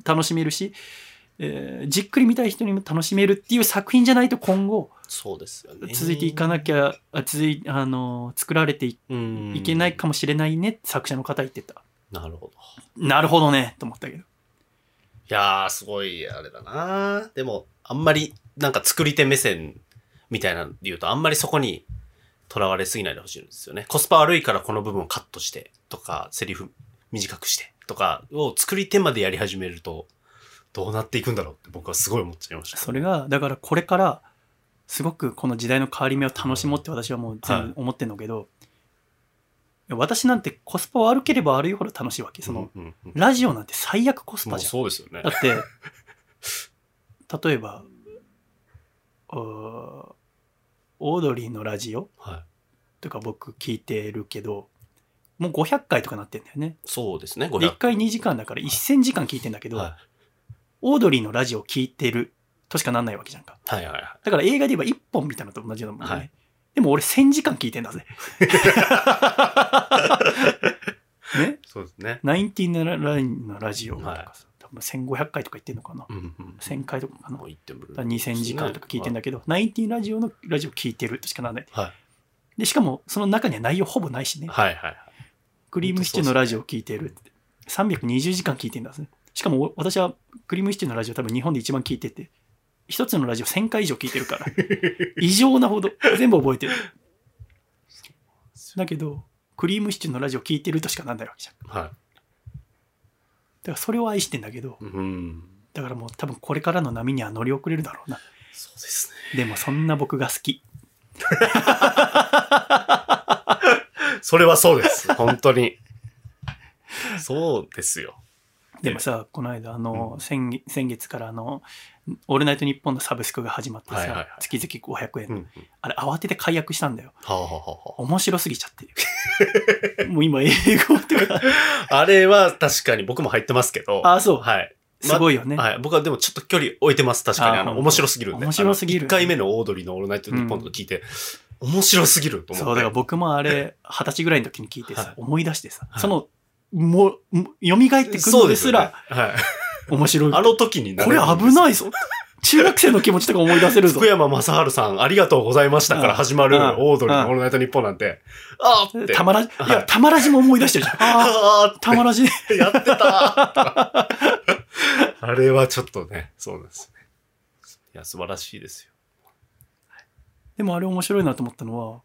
楽しめるし、えーじっくり見たい人にも楽しめるっていう作品じゃないと今後そうですよね。続いていかなきゃ、あ続いあの作られていけないかもしれないねって作者の方言ってた。なるほど。なるほどねと思ったけど。いやー、すごい、あれだなでも、あんまり、なんか作り手目線みたいなので言うと、あんまりそこに囚われすぎないでほしいんですよね。コスパ悪いからこの部分をカットして、とか、セリフ短くして、とかを作り手までやり始めると、どうなっていくんだろうって僕はすごい思っちゃいました。それが、だからこれから、すごくこの時代の変わり目を楽しもうって私はもう全部思ってんのけど、いや私なんてコスパ悪ければ悪いほど楽しいわけ。その、うんうんうんラジオなんて最悪コスパじゃん。そうですよねだ。って、例えば、オードリーのラジオ？はい。とか僕聞いてるけど、もう500回とかなってんだよね。そうですね、で、1 500回2時間だから1000時間聞いてんだけど、はオードリーのラジオ聞いてるとしかなんないわけじゃんか。い。はいはいはい。だから映画で言えば1本みたいなのと同じようなもんね。はいでも俺1000時間聞いてんだぜ。ね？そうですね。ナインティナラインのラジオとかさ、はい多分1500回とか言ってんのかな。うんうん。1000回とかかなも。う言ってもだから2000時間とか聞いてんだけど、ナインティラジオのラジオ聞いてるとしかならない。はい。で、しかもその中には内容ほぼないしね。はいはいはい。クリームシチューのラジオ聞いてるって。320時間聞いてんだぜ。しかも私はクリームシチューのラジオ多分日本で一番聞いてて、一つのラジオ1000回以上聞いてるから、異常なほど全部覚えてる。だけど、クリームシチューのラジオ聞いてるとしかなんないわけじゃん。だはからそれを愛してんだけど、い。うん。だからもう多分これからの波には乗り遅れるだろうな。そうですね。でもそんな僕が好き。それはそうです。本当に。そうですよ。でもさ、この間、あの、先月先月からあの、オールナイトニッポンのサブスクが始まってさ、はいはいはい月々500円。あれ慌てて解約したんだよ。はあ、はあは面白すぎちゃって。もう今英語っていうか、あ、あれは確かに僕も入ってますけど。あ、そう。はい。すごいよね。はい。僕はでもちょっと距離置いてます。確かに。あの、あ本当面白すぎるんで。面白すぎる1回目のオードリーのオールナイトニッポンとか聞いて、面白すぎると思って。そう、だから僕もあれ、二十歳ぐらいの時に聞いてさ、はい思い出してさ、はいその、もう、も蘇ってくるのですよねら、はい。面白い。あの時になこれ危い。ないぞ。中学生の気持ちとか思い出せるぞ福。山雅治さん、ありがとうございましたから始まるうんオードリーのオールナイトニッポンなんて、あーって。たまらじ、いはいや、たまらじも思い出してるじゃん。ああ、たまらじ。やってたーあれはちょっとね、そうですね。や、素晴らしいですよ。でもあれ面白いなと思ったのは、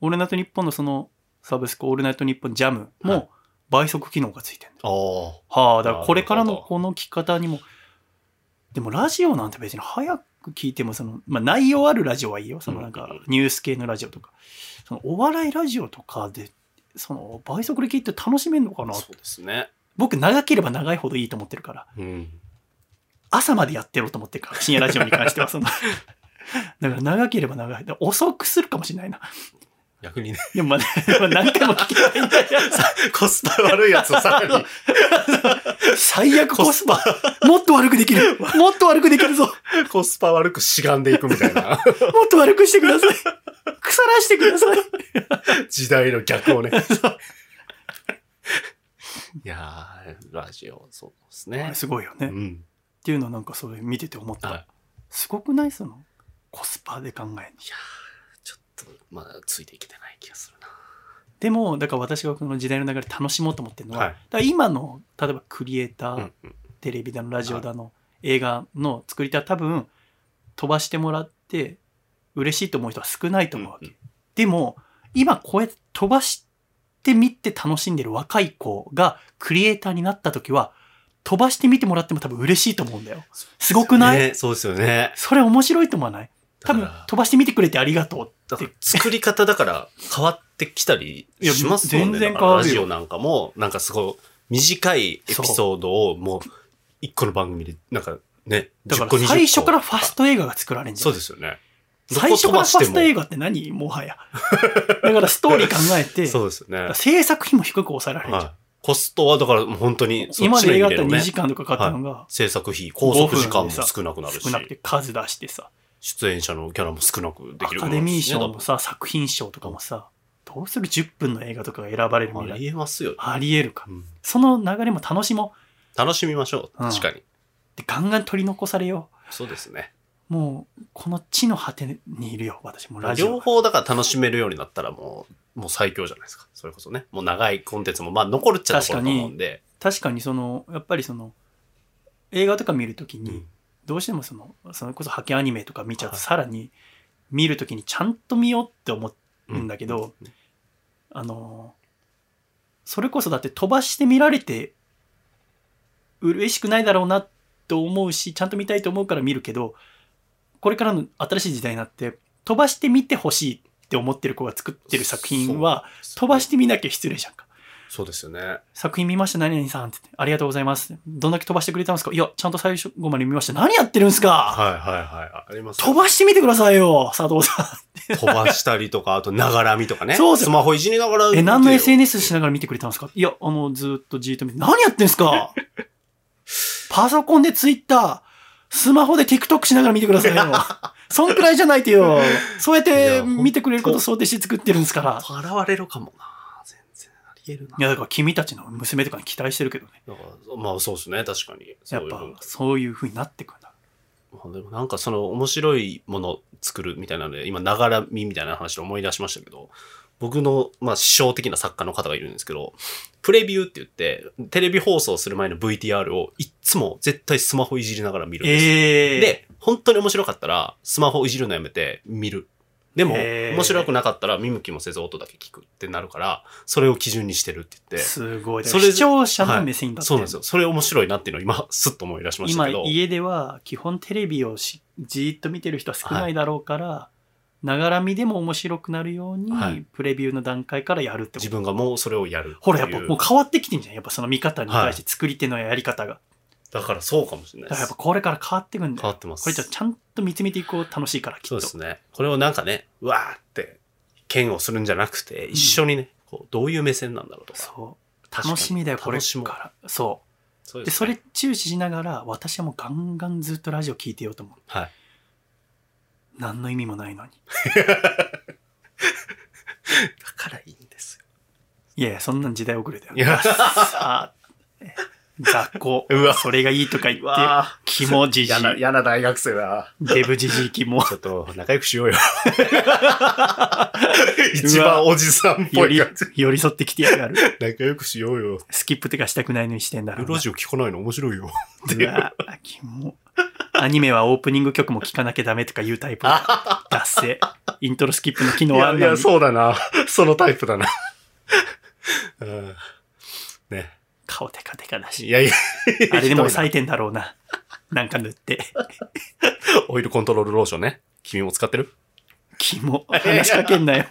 オールナイトニッポンのそのサブスク、オールナイトニッポンジャムはいも倍速機能がついてるああ。はあ、だからこれからのこの聞き方にも、でもラジオなんて別に早く聞いても、その、まあ内容あるラジオはいいよ。そのなんかうんニュース系のラジオとか。そのお笑いラジオとかで、その倍速で聞いて楽しめんのかな？そうですね。僕長ければ長いほどいいと思ってるから。うん。朝までやってろと思ってるから、深夜ラジオに関しては、その。だから長ければ長い。遅くするかもしれないな。逆にね、でもま何回も聞けばいいんだよ。コスパ悪いやつをさらに、最悪コスパ。もっと悪くできる。もっと悪くできるぞ。コスパ悪くしがんでいくみたいなもっと悪くしてください。腐らしてください。時代の逆をね。いやー、ラジオ、そうですね。すごいよね。っうん。ていうのはなんかそれ見てて思った。はいすごくない？その、コスパで考えるの。ちょっと、まだついていけてない気がするな。でも、だから私がこの時代の流れ楽しもうと思ってるのは、はいだから今の、例えばクリエイター、うんうん。テレビだの、ラジオだの、映画の作り手は多分、飛ばしてもらって、嬉しいと思う人は少ないと思うわけ。うんでも、今こうやって飛ばしてみて楽しんでる若い子がクリエイターになった時は、飛ばしてみてもらっても多分嬉しいと思うんだよ。すごくない、ね、そうですよね。それ面白いと思わない？多分飛ばしてみてくれてありがとうって。作り方だから変わってきたりしますもんね。全然変わるよラジオなんかも、なんかすごい短いエピソードをもう一個の番組で、なんかね、10個だから20個最初からファスト映画が作られるんじゃそないうですよね。最初からファスト映画画って何もはや。だからストーリー考えて、そうですよね。制作費も低く抑えられるじゃん。はい。コストはだから本当にそっちの今まで映画だったら2意味でのね時間とかかかったのが、制作費、拘束時間も少なくなるし少、なくて数出してさ、出演者のキャラも少なくでアきるカデミー賞ものさ、作品賞とかもさ、どうする10分の映画とかが選ばれるあ未来。りえますよ、ありえるか。うんその流れも楽しも楽しみましょう。うん確かに。う。で、ガンガン取り残されよそうですね。う。もう、この地の果てにいるよ、私もラジオ。両方だから楽しめるようになったらもう、もう最強じゃないですか。それこそね。もう長いコンテンツもまあ残るっちゃ残ると思うんで。確かにその、やっぱりその、映画とか見るときに、うんどうしてもその、それこそハケアニメとか見ちゃうと、はい。さらに見るときにちゃんと見ようって思うんだけど、うんあの、それこそだって飛ばして見られて、嬉しくないだろうなと思うし、ちゃんと見たいと思うから見るけど、これからの新しい時代になって、飛ばして見てほしいって思ってる子が作ってる作品は、飛ばして見なきゃ失礼じゃんか。そうですよね。作品見ました、何々さんって言って、ありがとうございます。どんだけ飛ばしてくれたんですか？いや、ちゃんと最初後まで見ました。何やってるんですか？はいはいはい。ありますよ飛ばしてみてくださいよ、佐藤さ飛ばしたりとか、あと、ながらみとかね。そうですよスマホいじりながら。ん。え、何の SNS しながら見てくれたんですか？いや、あの、ずーっとじーっと見て、何やってんすか？パソコンでツイッター、スマホで TikTok しながら見てくださいよ。そんくらいじゃないとよ。そうやっいてや見てくれること想定して作ってるんですから。笑われるかもな。全然あり得るな。いや、だから君たちの娘とかに期待してるけどね。だからまあそうですね、確かに。やっぱそういう文化そうになってくんでもなんかその面白いものを作るみたいなので、今、ながらみみたいな話で思い出しましたけど、僕の、まあ、師匠的な作家の方がいるんですけど、プレビューって言って、テレビ放送する前の VTR をいっつも絶対スマホいじりながら見るんですえー。で、本当に面白かったら、スマホいじるのやめて見る。でも、面白くなかったら見向きもせず音だけ聞くってなるから、それを基準にしてるって言って。すごい。それ視聴者の目線だって、そうなんですよ。それ面白いなっていうのを今、スッと思い出しました今けど。家では基本テレビをしじーっと見てる人は少ないだろうから、ながら見でも面白くなるように、はいプレビューの段階からやるってこと自分がもうそれをやる。ほらやっぱもう変わってきてんじゃんやっぱその見方に対して作り手のやり方が、だからそうかもしれないだからやっぱ。これから変わってくんだよ。変わってます。これじゃちゃんと見つめていこう楽しいからきっとそうですね。これをなんかね、うわーって、剣をするんじゃなくて、一緒にね、こう、どういう目線なんだろうとか。そう。確かに。楽しみだよこれ楽しもう。からそうそうでそれ注視しながら私はもうガンガンずっとラジオ聞いてようと思う。はい。何の意味もないのに。だからいいんですよ。いやいやそんなん時代遅れだよ。いや。さあ雑魚うわそれがいいとか言ってわキモじじ嫌な、嫌な大学生だ。デブじじいキモちょっと、仲良くしようよ。一番おじさんっぽい感じ。寄り添ってきてやがる仲良くしようよ。スキップとかしたくないのにしてんだろうジオ聞かないの面白いよ。うわキモアニメはオープニング曲も聴かなきゃダメとかいうタイプ。脱製。イントロスキップの機能あんのに。そうだな。そのタイプだな。うんね。顔テカテカだし。いやいや。あれでも咲いてんだろうな。なんか塗って。な オイルコントロールローションね。君も使ってる？キモ。話しかけんなよ。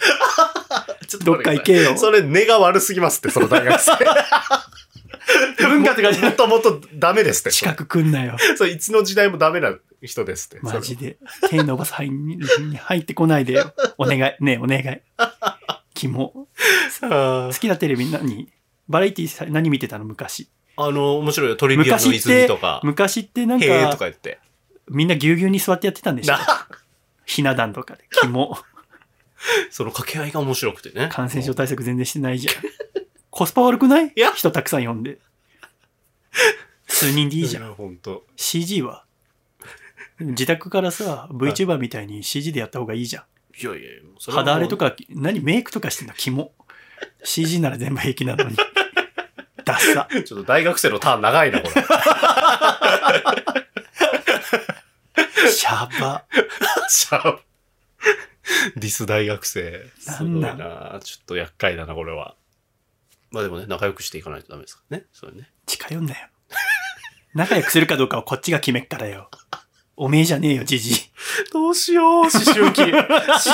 ちょどっか行けよそれ根が悪すぎますって、その大学生。文化とかもともとダメですって。近く来んなよ。それいつの時代もダメな人ですって。マジで。手伸ばす範囲に入ってこないでよ。お願い。ねえ、お願い。キモ。それあ好きなテレビ何？バラエティー何見てたの？昔。あの、面白いよ。トリビアの泉とか、。昔ってなんへえとか、か言って。みんなぎゅうぎゅうに座ってやってたんでしょな、ひな壇とかで。キモ。その掛け合いが面白くてね。感染症対策全然してないじゃん。コスパ悪くない？いや人たくさん呼んで。数人でいいじゃん。ん。ほんと。CG は？自宅からさ、VTuber みたいに CG でやった方がいいじゃん。いやいや、それ肌荒れとか、何？メイクとかしてんの？キモ。CG なら全部平気なのに。ダッサ。ちょっと大学生のターン長いな、これ。シャバ。シャーディス大学生。すごいなんなちょっと厄介だな、これは。まあでもね、仲良くしていかないとダメですからね。それね。近寄んなよ。仲良くするかどうかはこっちが決めっからよ。おめえじゃねえよ、じじい。どうしよう、思春期。思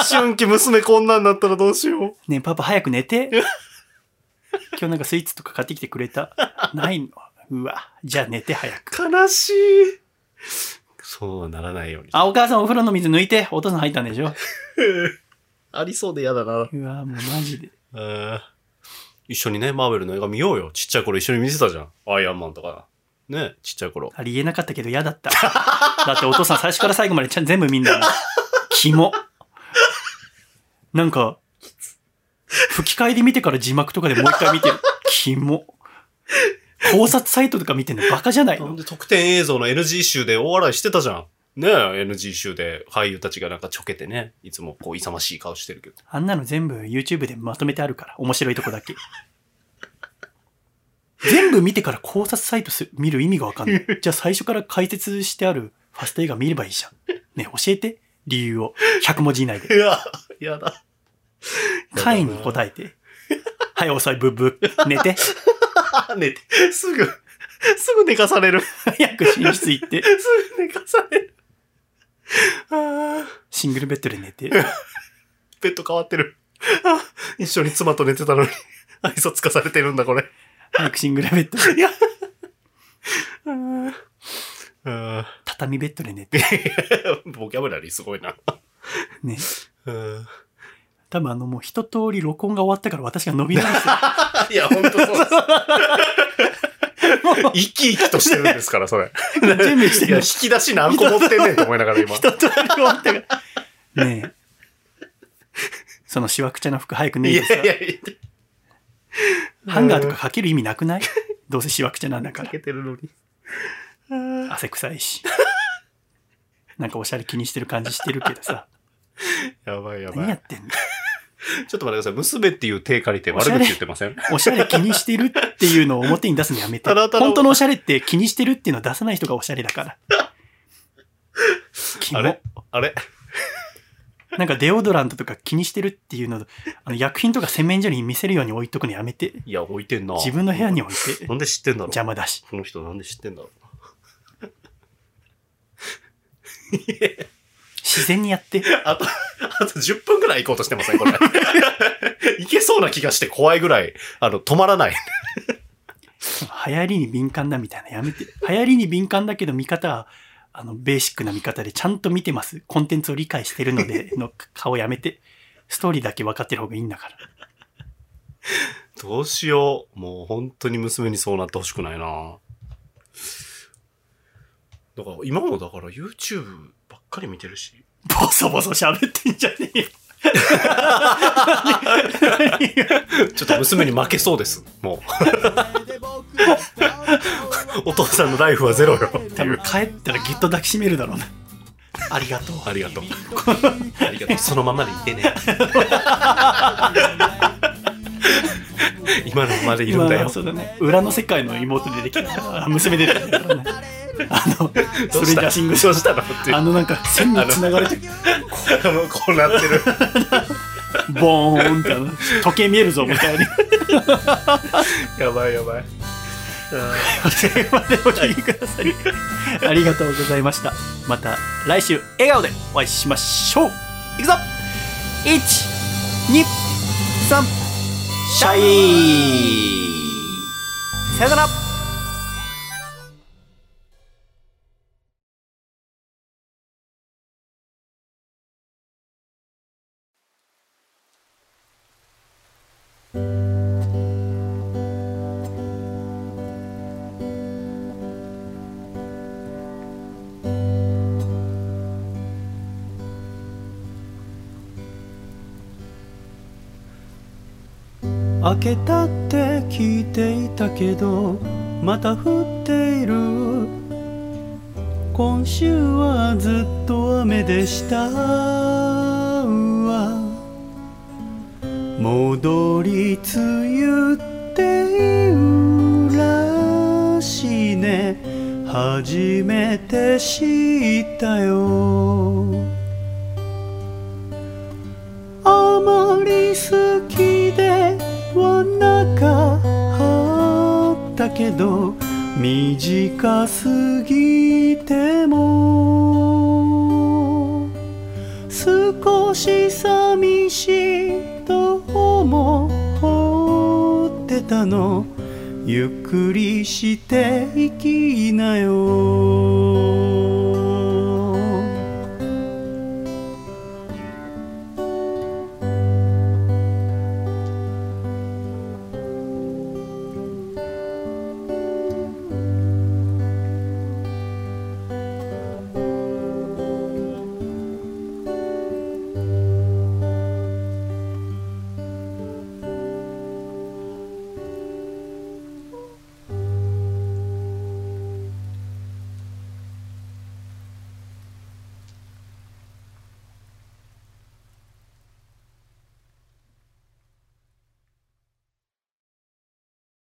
春期娘こんなんなったらどうしよねえ、パパ早く寝て。今日なんかスイーツとか買ってきてくれた？ないの？うわ。じゃあ寝て早く。う。悲しい。そうはならないように。あ、お母さんお風呂の水抜いて。お父さん入ったんでしょ？ありそうで嫌だな。うわ、もうマジで。えー一緒にね、マーベルの映画見ようよ。ちっちゃい頃一緒に見てたじゃん。アイアンマンとか。ね、ちっちゃい頃。ありえなかったけど嫌だった。だってお父さん最初から最後までちゃん全部見んだもん。キモ。なんか、吹き替えで見てから字幕とかでもう一回見てる。キモ。考察サイトとか見てんのバカじゃないの？なんで特典映像の NG 集で大笑いしてたじゃん。ねえ、NG 集で俳優たちがなんかちょけてね、いつもこう勇ましい顔してるけど。あんなの全部 YouTube でまとめてあるから。面白いとこだけ。全部見てから考察サイトす見る意味がわかんない。じゃあ最初から解説してあるファスト映画見ればいいじゃん。ねえ教えて。理由を。100文字以内で。いや、やだ。会員に答えて。はい、遅い、ブッブッ。寝て。あ、寝て、すぐ、すぐ寝かされる。す早く寝室行って。ぐ寝かされる。シングルベッドで寝て。ベッド変わってる。あ一緒に妻と寝てたのに、愛想つかされてるんだ、これ。早くシングルベッドで。畳ベッドで寝て。ーボキャブラリーすごいな。ね。うん多分あのもう一通り録音が終わったから私が伸び直してる。いや、ほんとそうです。生き生きとしてるんですから、それ。準備していや、る引。き出し何個持ってんねんと思いながら今。一通り終わったから。ねえ。そのしわくちゃな服早く脱いいでさ。やいやいや、ハンガーとかかける意味なくない？どうせしわくちゃなんだからか。けてるのに。汗臭いし。なんかおしゃれ気にしてる感じしてるけどさ。やばいやばい。何やってんの？ちょっと待ってください。娘っていう手借りて悪口言ってません？おしゃれ気にしてるっていうのを表に出すのやめて。ただただ本当のおしゃれって気にしてるっていうのを出さない人がおしゃれだから。あれ？あれ？なんかデオドラントとか気にしてるっていうの、あの薬品とか洗面所に見せるように置いとくのやめて。いや、置いてんな。自分の部屋に置いて。なんで知ってんだろう？邪魔だし。この人なんで知ってんだろ自然にやって。う あと、あと10分くらい行こうとしてません？これ。いけそうな気がして怖いぐらい、あの、止まらない。流行りに敏感だみたいなやめて。流行りに敏感だけど見方は、あの、ベーシックな見方でちゃんと見てます。コンテンツを理解してるので、の顔やめて。ストーリーだけ分かってる方がいいんだから。どうしよう。もう本当に娘にそうなってほしくないな。だから今もだから YouTube ばっかり見てるし。ボソボソ喋ってんじゃねえよ。ちょっと娘に負けそうです。もう。お父さんのライフはゼロよ。多分帰ったらぎゅっと抱きしめるだろうな。ありがとう。ありがとう。ありがとう。そのままでいてね。今のままでいるんだよ。まあ。そうだね。裏の世界の妹出てきた娘出てきたからね。あのストレンジャーシングスしたの？っていう。あのなんか線に繋がれてこうなってる。ボーンって時計見えるぞみたいに。やばいやばい。最後までお聞きくださりありがとうございました。また来週笑顔でお会いしましょう。いくぞ！123シャイ。さよなら。開けたって聞いていたけどまた降っている。今週はずっと雨でした。うわ。戻り梅雨っていうらしいね。初めて知ったよ。けど短すぎても少し寂しいと思ってたの。ゆっくりしていきなよ。